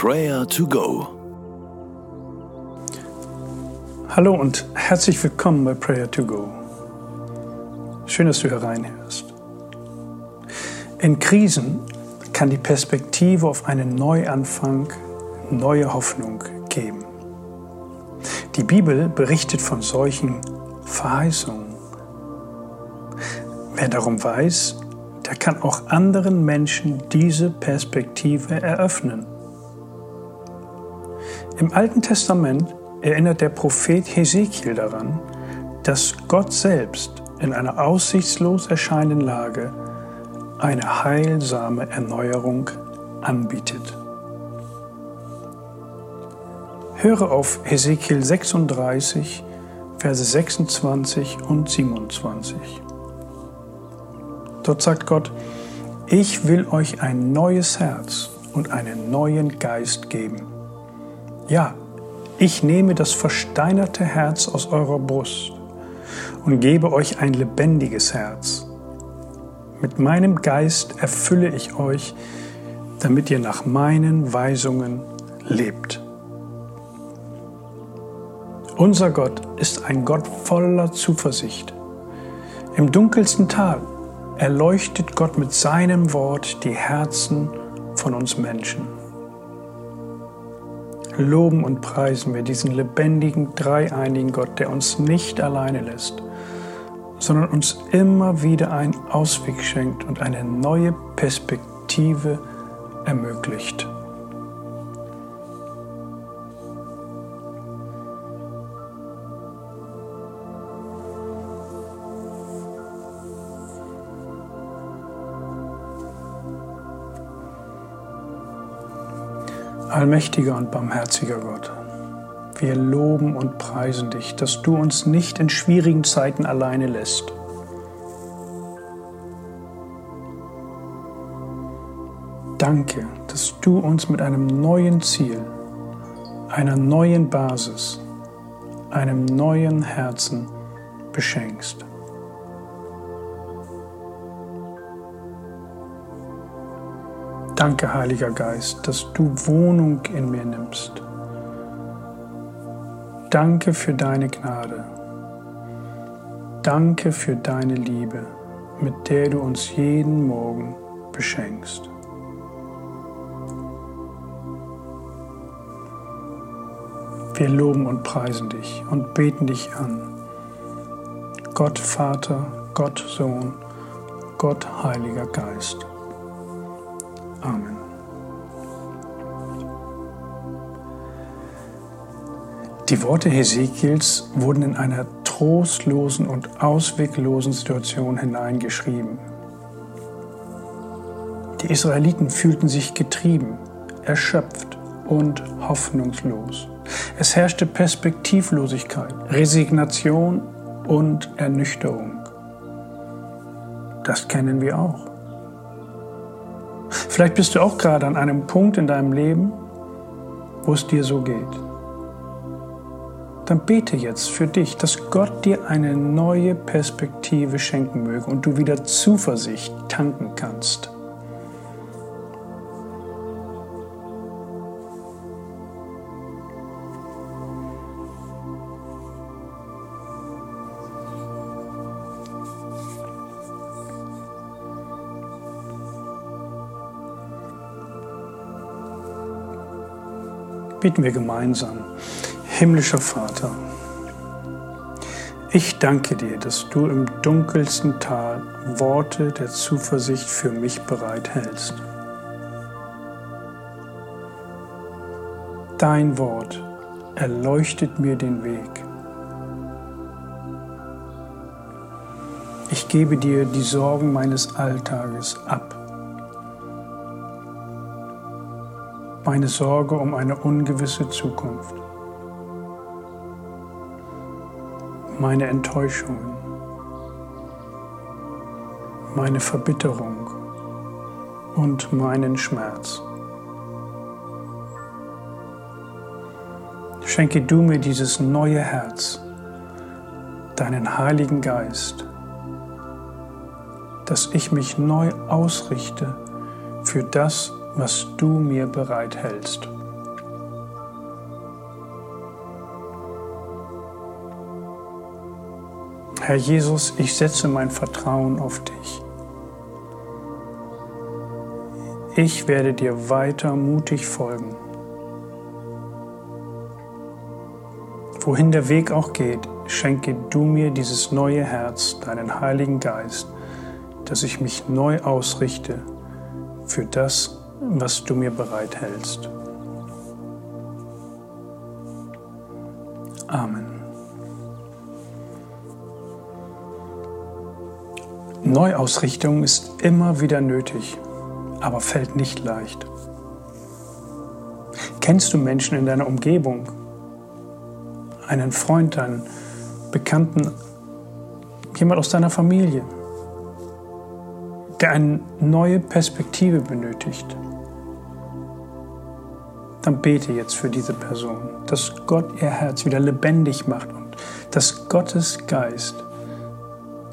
Prayer to Go. Hallo und herzlich willkommen bei Prayer to Go. Schön, dass du hereinhörst. In Krisen kann die Perspektive auf einen Neuanfang neue Hoffnung geben. Die Bibel berichtet von solchen Verheißungen. Wer darum weiß, der kann auch anderen Menschen diese Perspektive eröffnen. Im Alten Testament erinnert der Prophet Hesekiel daran, dass Gott selbst in einer aussichtslos erscheinenden Lage eine heilsame Erneuerung anbietet. Höre auf Hesekiel 36, Verse 26 und 27. Dort sagt Gott, ich will euch ein neues Herz und einen neuen Geist geben. Ja, ich nehme das versteinerte Herz aus eurer Brust und gebe euch ein lebendiges Herz. Mit meinem Geist erfülle ich euch, damit ihr nach meinen Weisungen lebt. Unser Gott ist ein Gott voller Zuversicht. Im dunkelsten Tal erleuchtet Gott mit seinem Wort die Herzen von uns Menschen. Loben und preisen wir diesen lebendigen, dreieinigen Gott, der uns nicht alleine lässt, sondern uns immer wieder einen Ausweg schenkt und eine neue Perspektive ermöglicht. Allmächtiger und barmherziger Gott, wir loben und preisen dich, dass du uns nicht in schwierigen Zeiten alleine lässt. Danke, dass du uns mit einem neuen Ziel, einer neuen Basis, einem neuen Herzen beschenkst. Danke, Heiliger Geist, dass du Wohnung in mir nimmst. Danke für deine Gnade. Danke für deine Liebe, mit der du uns jeden Morgen beschenkst. Wir loben und preisen dich und beten dich an. Gott Vater, Gott Sohn, Gott Heiliger Geist. Amen. Die Worte Hesekiels wurden in einer trostlosen und ausweglosen Situation hineingeschrieben. Die Israeliten fühlten sich getrieben, erschöpft und hoffnungslos. Es herrschte Perspektivlosigkeit, Resignation und Ernüchterung. Das kennen wir auch. Vielleicht bist du auch gerade an einem Punkt in deinem Leben, wo es dir so geht. Dann bete jetzt für dich, dass Gott dir eine neue Perspektive schenken möge und du wieder Zuversicht tanken kannst. Bieten wir gemeinsam. Himmlischer Vater, ich danke dir, dass du im dunkelsten Tal Worte der Zuversicht für mich bereithältst. Dein Wort erleuchtet mir den Weg. Ich gebe dir die Sorgen meines Alltages ab. Meine Sorge um eine ungewisse Zukunft, meine Enttäuschungen, meine Verbitterung. Und meinen Schmerz. Schenke du mir dieses neue Herz, deinen Heiligen Geist, dass ich mich neu ausrichte für das, was du mir bereithältst. Herr Jesus, ich setze mein Vertrauen auf dich. Ich werde dir weiter mutig folgen. Wohin der Weg auch geht, schenke du mir dieses neue Herz, deinen Heiligen Geist, dass ich mich neu ausrichte für das, was du mir bereithältst. Amen. Neuausrichtung ist immer wieder nötig, aber fällt nicht leicht. Kennst du Menschen in deiner Umgebung, einen Freund, einen Bekannten, jemand aus deiner Familie, der eine neue Perspektive benötigt, dann bete jetzt für diese Person, dass Gott ihr Herz wieder lebendig macht und dass Gottes Geist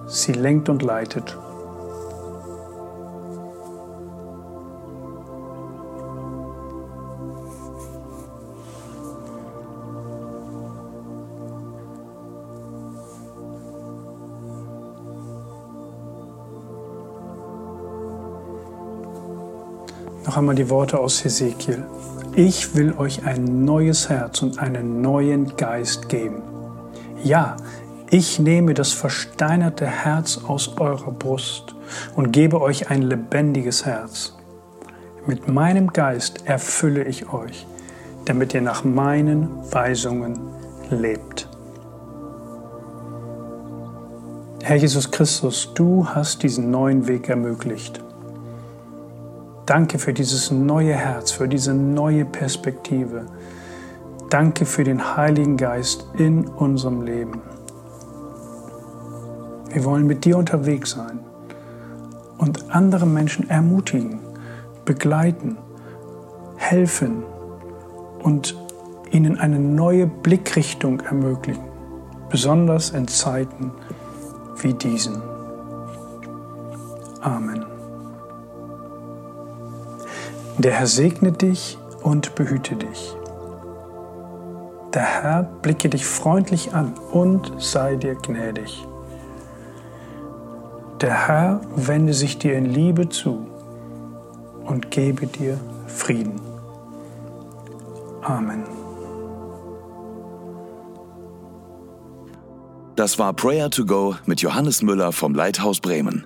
sie lenkt und leitet Noch einmal die Worte aus Hesekiel. Ich will euch ein neues Herz und einen neuen Geist geben. Ja, ich nehme das versteinerte Herz aus eurer Brust und gebe euch ein lebendiges Herz. Mit meinem Geist erfülle ich euch, damit ihr nach meinen Weisungen lebt. Herr Jesus Christus, du hast diesen neuen Weg ermöglicht. Danke für dieses neue Herz, für diese neue Perspektive. Danke für den Heiligen Geist in unserem Leben. Wir wollen mit dir unterwegs sein und andere Menschen ermutigen, begleiten, helfen und ihnen eine neue Blickrichtung ermöglichen, besonders in Zeiten wie diesen. Amen. Der Herr segne dich und behüte dich. Der Herr blicke dich freundlich an und sei dir gnädig. Der Herr wende sich dir in Liebe zu und gebe dir Frieden. Amen. Das war Prayer to Go mit Johannes Müller vom Leithaus Bremen.